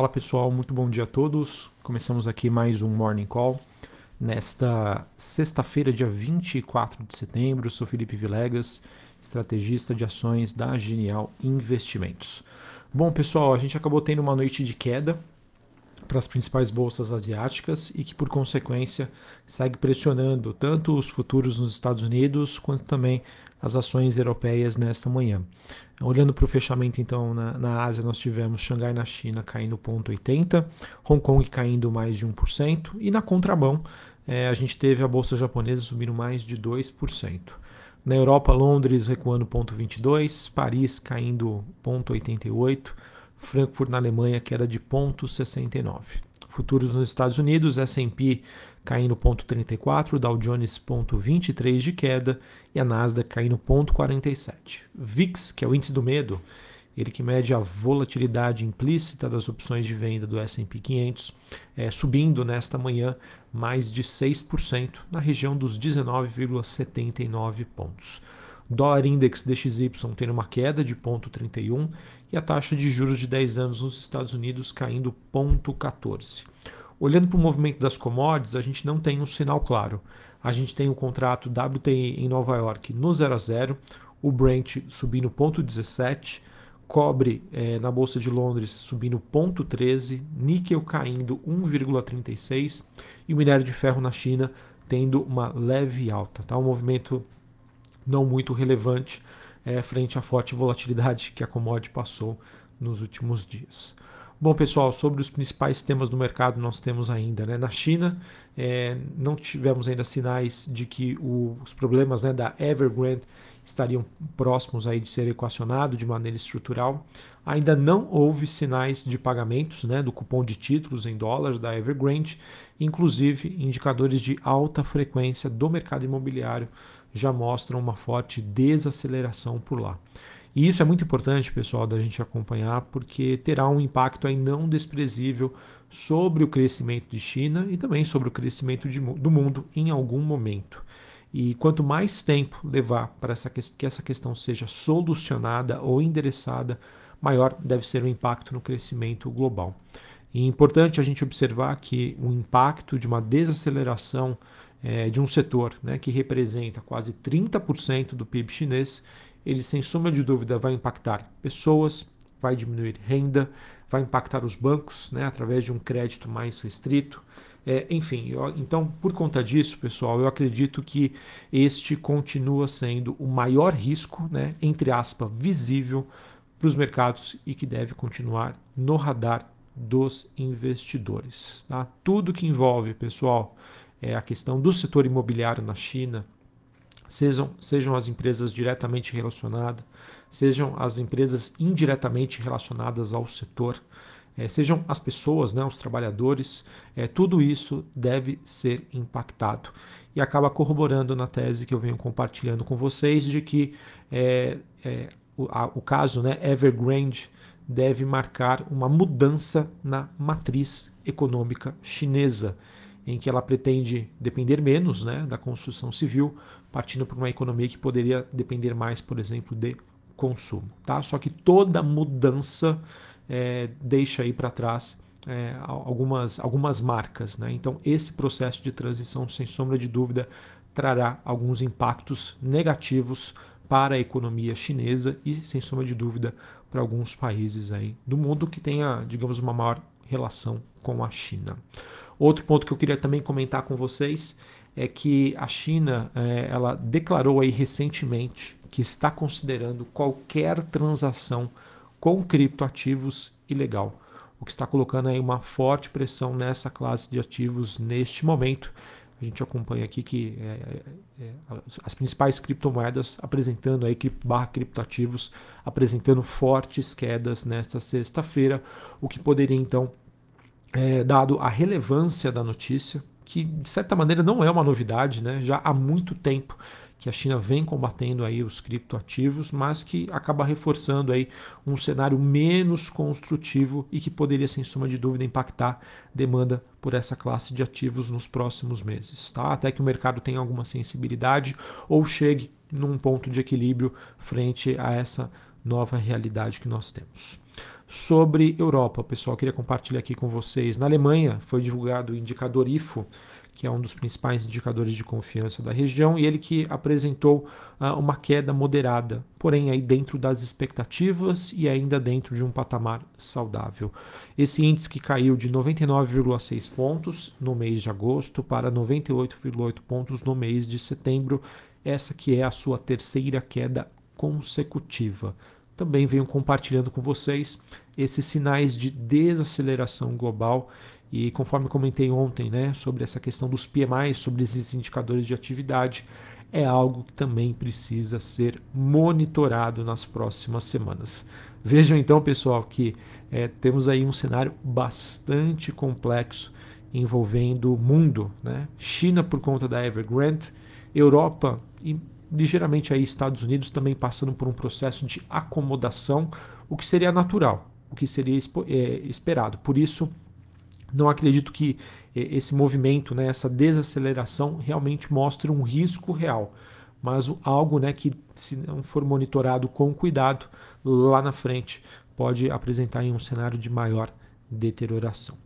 Fala pessoal, muito bom dia a todos. Começamos aqui mais um Morning Call. Nesta sexta-feira, dia 24 de setembro, sou Felipe Vilegas, estrategista de ações da Genial Investimentos. Bom, pessoal, a gente acabou tendo uma noite de queda para as principais bolsas asiáticas e que, por consequência, segue pressionando tanto os futuros nos Estados Unidos quanto também as ações europeias nesta manhã. Olhando para o fechamento, então, na, na, Ásia, nós tivemos Xangai na China caindo 0,80, Hong Kong caindo mais de 1%, e na contramão, é, a gente teve a bolsa japonesa subindo mais de 2%. Na Europa, Londres recuando 0,22, Paris caindo 0,88, Frankfurt na Alemanha queda de 0,69. Futuros nos Estados Unidos, S&P caindo 0,34, Dow Jones 0,23 de queda e a Nasdaq caindo 0,47. VIX, que é o índice do medo, ele que mede a volatilidade implícita das opções de venda do S&P 500, é, subindo nesta manhã mais de 6%, na região dos 19,79 pontos. Dólar Index DXY tendo uma queda de 0,31 e a taxa de juros de 10 anos nos Estados Unidos caindo 0,14. Olhando para o movimento das commodities, a gente não tem um sinal claro. A gente tem o contrato WTI em Nova York no 0 a 0, o Brent subindo 0,17, cobre eh, na Bolsa de Londres subindo 0,13, níquel caindo 1,36 e o minério de ferro na China tendo uma leve alta. Tá? Um movimento não muito relevante é, frente à forte volatilidade que a commodity passou nos últimos dias. Bom, pessoal, sobre os principais temas do mercado nós temos ainda. Né? Na China, é, não tivemos ainda sinais de que o, os problemas né, da Evergrande estariam próximos aí de ser equacionado de maneira estrutural. Ainda não houve sinais de pagamentos né, do cupom de títulos em dólares da Evergrande, inclusive indicadores de alta frequência do mercado imobiliário já mostram uma forte desaceleração por lá. E isso é muito importante, pessoal, da gente acompanhar, porque terá um impacto aí não desprezível sobre o crescimento de China e também sobre o crescimento de, do mundo em algum momento. E quanto mais tempo levar para essa, que essa questão seja solucionada ou endereçada, maior deve ser o impacto no crescimento global. E é importante a gente observar que o impacto de uma desaceleração é, de um setor né, que representa quase 30% do PIB chinês, ele sem sombra de dúvida vai impactar pessoas, vai diminuir renda, vai impactar os bancos né, através de um crédito mais restrito. É, enfim, eu, então por conta disso, pessoal, eu acredito que este continua sendo o maior risco, né, entre aspas, visível para os mercados e que deve continuar no radar dos investidores. Tá? Tudo que envolve, pessoal, é a questão do setor imobiliário na China, sejam, sejam as empresas diretamente relacionadas, sejam as empresas indiretamente relacionadas ao setor, é, sejam as pessoas, né, os trabalhadores, é, tudo isso deve ser impactado. E acaba corroborando na tese que eu venho compartilhando com vocês de que é, é o, a, o, caso né, Evergrande deve marcar uma mudança na matriz econômica chinesa em que ela pretende depender menos né, da construção civil, partindo para uma economia que poderia depender mais, por exemplo, de consumo. Tá? Só que toda mudança é, deixa aí para trás é, algumas, algumas marcas. Né? Então, esse processo de transição, sem sombra de dúvida, trará alguns impactos negativos para a economia chinesa e, sem sombra de dúvida, para alguns países aí do mundo que tenha, digamos, uma maior relação com a China. Outro ponto que eu queria também comentar com vocês é que a China é, ela declarou aí recentemente que está considerando qualquer transação com criptoativos ilegal, o que está colocando aí uma forte pressão nessa classe de ativos neste momento. A gente acompanha aqui que é, é, é as principais criptomoedas apresentando aí barra criptoativos apresentando fortes quedas nesta sexta-feira, o que poderia então é, dado a relevância da notícia, que de certa maneira não é uma novidade, né? já há muito tempo que a China vem combatendo aí os criptoativos, mas que acaba reforçando aí um cenário menos construtivo e que poderia, sem suma de dúvida, impactar demanda por essa classe de ativos nos próximos meses, tá? Até que o mercado tenha alguma sensibilidade ou chegue num ponto de equilíbrio frente a essa nova realidade que nós temos. Sobre Europa, pessoal, queria compartilhar aqui com vocês. Na Alemanha foi divulgado o indicador IFO, que é um dos principais indicadores de confiança da região, e ele que apresentou uh, uma queda moderada, porém aí dentro das expectativas e ainda dentro de um patamar saudável. Esse índice que caiu de 99,6 pontos no mês de agosto para 98,8 pontos no mês de setembro, essa que é a sua terceira queda consecutiva. Também venho compartilhando com vocês esses sinais de desaceleração global e conforme comentei ontem, né, sobre essa questão dos PMI, sobre esses indicadores de atividade, é algo que também precisa ser monitorado nas próximas semanas. Vejam então, pessoal, que é, temos aí um cenário bastante complexo envolvendo o mundo, né? China por conta da Evergrande, Europa e ligeiramente aí Estados Unidos também passando por um processo de acomodação, o que seria natural, o que seria é, esperado. Por isso, não acredito que eh, esse movimento, né, essa desaceleração realmente mostre um risco real, mas algo né, que, se não for monitorado com cuidado, lá na frente pode apresentar em um cenário de maior deterioração.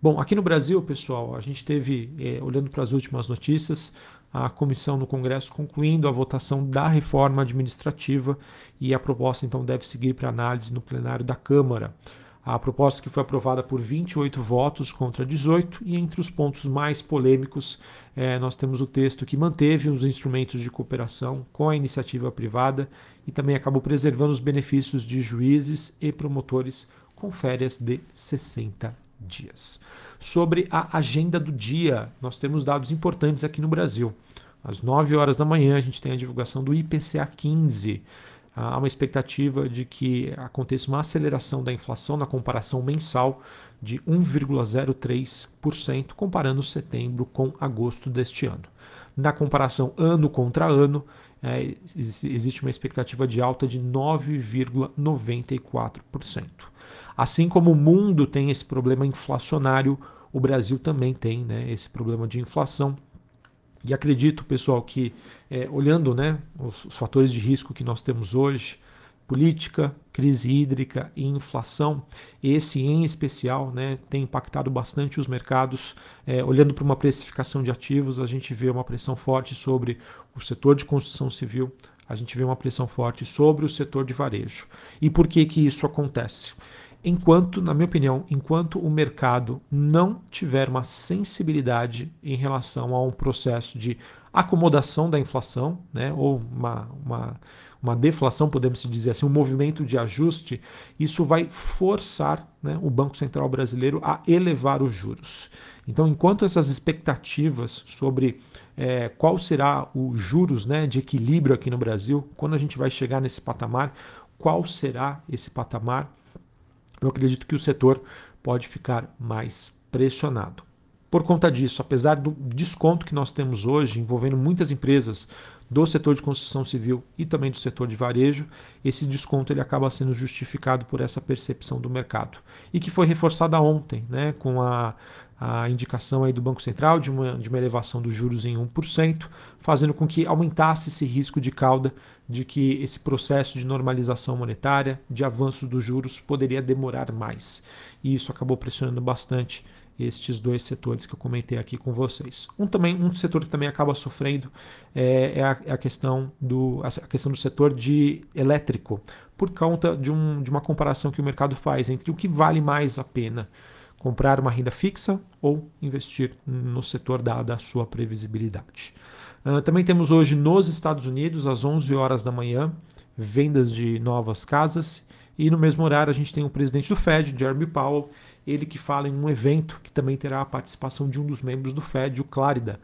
Bom, aqui no Brasil, pessoal, a gente teve, é, olhando para as últimas notícias, a comissão no Congresso concluindo a votação da reforma administrativa e a proposta então deve seguir para análise no plenário da Câmara. A proposta que foi aprovada por 28 votos contra 18, e entre os pontos mais polêmicos, é, nós temos o texto que manteve os instrumentos de cooperação com a iniciativa privada e também acabou preservando os benefícios de juízes e promotores com férias de 60 dias. Sobre a agenda do dia, nós temos dados importantes aqui no Brasil. Às 9 horas da manhã, a gente tem a divulgação do IPCA 15 há uma expectativa de que aconteça uma aceleração da inflação na comparação mensal de 1,03%, comparando setembro com agosto deste ano. Na comparação ano contra ano, é, existe uma expectativa de alta de 9,94%. Assim como o mundo tem esse problema inflacionário, o Brasil também tem né, esse problema de inflação e acredito, pessoal, que é, olhando né, os, os, fatores de risco que nós temos hoje, política, crise hídrica e inflação, esse em especial né, tem impactado bastante os mercados. É, olhando para uma precificação de ativos, a gente vê uma pressão forte sobre o setor de construção civil, a gente vê uma pressão forte sobre o setor de varejo. E por que, que isso acontece? Enquanto, na minha opinião, enquanto o mercado não tiver uma sensibilidade em relação a um processo de acomodação da inflação, né, ou uma, uma, uma deflação, podemos dizer assim, um movimento de ajuste, isso vai forçar né, o Banco Central brasileiro a elevar os juros. Então, enquanto essas expectativas sobre é, qual será o juros né, de equilíbrio aqui no Brasil, quando a gente vai chegar nesse patamar, qual será esse patamar? Eu acredito que o setor pode ficar mais pressionado. Por conta disso, apesar do desconto que nós temos hoje, envolvendo muitas empresas do setor de construção civil e também do setor de varejo, esse desconto ele acaba sendo justificado por essa percepção do mercado e que foi reforçada ontem, né, com a, a indicação aí do Banco Central de uma, de uma elevação dos juros em 1%, fazendo com que aumentasse esse risco de cauda de que esse processo de normalização monetária, de avanço dos juros, poderia demorar mais. E isso acabou pressionando bastante estes dois setores que eu comentei aqui com vocês. Um também um setor que também acaba sofrendo é, é, a, é a, questão do a questão do setor de elétrico por conta de, um, de uma comparação que o mercado faz entre o que vale mais a pena comprar uma renda fixa ou investir no setor dada a sua previsibilidade. Uh, também temos hoje nos Estados Unidos, às 11 horas da manhã, vendas de novas casas. E no mesmo horário a gente tem o presidente do Fed, Jeremy Powell, ele que fala em um evento que também terá a participação de um dos membros do Fed, o Clarida.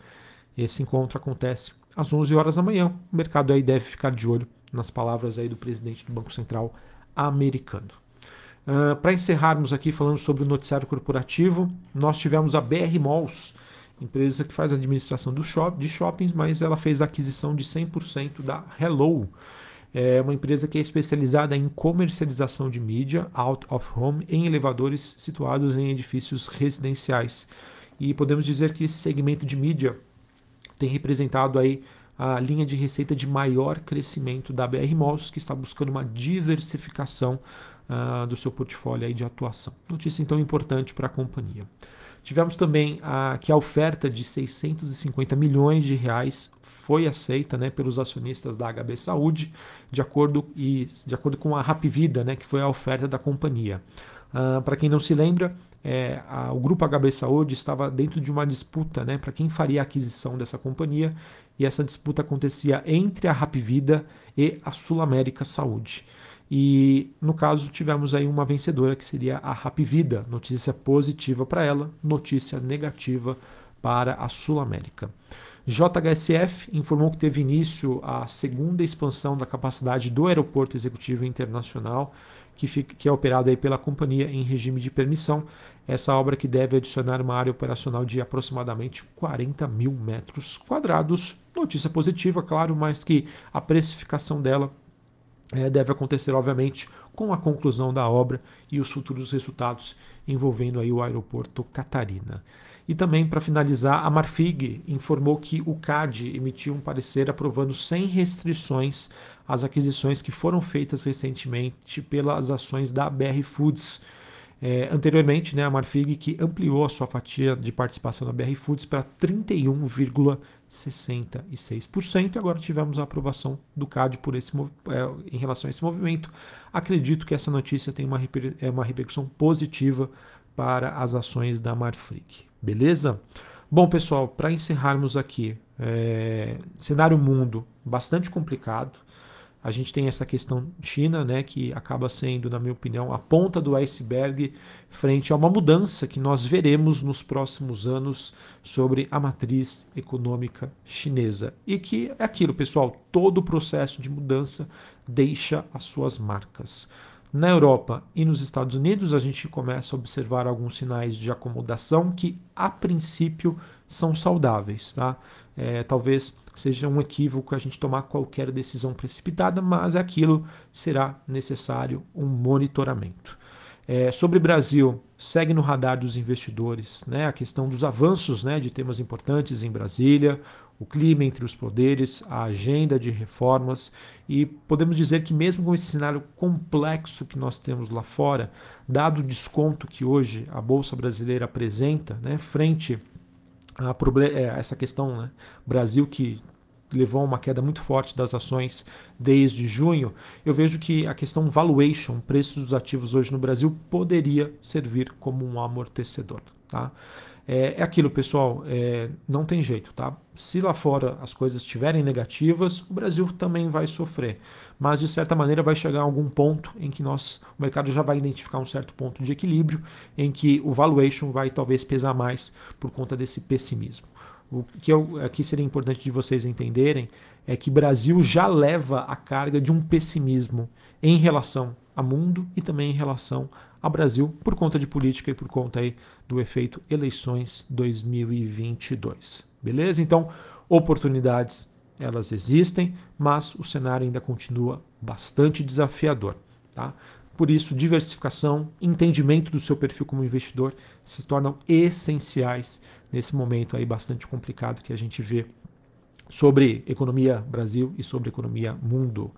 Esse encontro acontece às 11 horas da manhã. O mercado aí deve ficar de olho nas palavras aí do presidente do Banco Central americano. Uh, Para encerrarmos aqui falando sobre o noticiário corporativo, nós tivemos a BR Malls, empresa que faz administração do shop, de shoppings, mas ela fez a aquisição de 100% da Hello. É uma empresa que é especializada em comercialização de mídia out of home em elevadores situados em edifícios residenciais. E podemos dizer que esse segmento de mídia tem representado aí a linha de receita de maior crescimento da BR Malls, que está buscando uma diversificação uh, do seu portfólio aí de atuação. Notícia então importante para a companhia. Tivemos também a, que a oferta de 650 milhões de reais foi aceita né, pelos acionistas da HB Saúde, de acordo, e, de acordo com a Rapvida, né, que foi a oferta da companhia. Uh, Para quem não se lembra, é, a, o grupo HB Saúde estava dentro de uma disputa né, para quem faria a aquisição dessa companhia, e essa disputa acontecia entre a Rapvida e a Sul América Saúde. E no caso tivemos aí uma vencedora que seria a Rapvida, notícia positiva para ela, notícia negativa para a Sul América. JHSF informou que teve início a segunda expansão da capacidade do Aeroporto Executivo Internacional, que, fica, que é operado aí pela companhia em regime de permissão. Essa obra que deve adicionar uma área operacional de aproximadamente 40 mil metros quadrados. Notícia positiva, claro, mas que a precificação dela é, deve acontecer, obviamente, com a conclusão da obra e os futuros resultados envolvendo aí o aeroporto Catarina. E também, para finalizar, a Marfig informou que o CAD emitiu um parecer aprovando sem restrições as aquisições que foram feitas recentemente pelas ações da BR Foods. É, anteriormente, né, a Marfig que ampliou a sua fatia de participação na BR Foods para 31,66%. E agora tivemos a aprovação do CAD por esse, é, em relação a esse movimento. Acredito que essa notícia tem uma, é uma repercussão positiva para as ações da Marfrig. Beleza? Bom, pessoal, para encerrarmos aqui, é, cenário mundo bastante complicado. A gente tem essa questão China, né, que acaba sendo, na minha opinião, a ponta do iceberg frente a uma mudança que nós veremos nos próximos anos sobre a matriz econômica chinesa. E que é aquilo, pessoal, todo o processo de mudança deixa as suas marcas. Na Europa e nos Estados Unidos, a gente começa a observar alguns sinais de acomodação que, a princípio, são saudáveis. Tá? É, talvez seja um equívoco a gente tomar qualquer decisão precipitada, mas aquilo será necessário um monitoramento. É, sobre Brasil, segue no radar dos investidores né, a questão dos avanços né, de temas importantes em Brasília, o clima entre os poderes, a agenda de reformas e podemos dizer que mesmo com esse cenário complexo que nós temos lá fora, dado o desconto que hoje a bolsa brasileira apresenta, né, frente essa questão, né, Brasil que levou a uma queda muito forte das ações desde junho, eu vejo que a questão valuation, preço dos ativos hoje no Brasil, poderia servir como um amortecedor. Tá? É, é aquilo, pessoal, é, não tem jeito, tá? Se lá fora as coisas estiverem negativas, o Brasil também vai sofrer. Mas, de certa maneira, vai chegar a algum ponto em que nós, o mercado já vai identificar um certo ponto de equilíbrio, em que o valuation vai talvez pesar mais por conta desse pessimismo. O que eu, aqui seria importante de vocês entenderem é que Brasil já leva a carga de um pessimismo em relação ao mundo e também em relação ao Brasil por conta de política e por conta aí do efeito eleições 2022. Beleza? Então, oportunidades elas existem, mas o cenário ainda continua bastante desafiador, tá? Por isso, diversificação, entendimento do seu perfil como investidor se tornam essenciais nesse momento aí bastante complicado que a gente vê sobre economia Brasil e sobre economia mundo.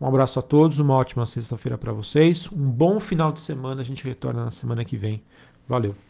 Um abraço a todos, uma ótima sexta-feira para vocês, um bom final de semana. A gente retorna na semana que vem. Valeu!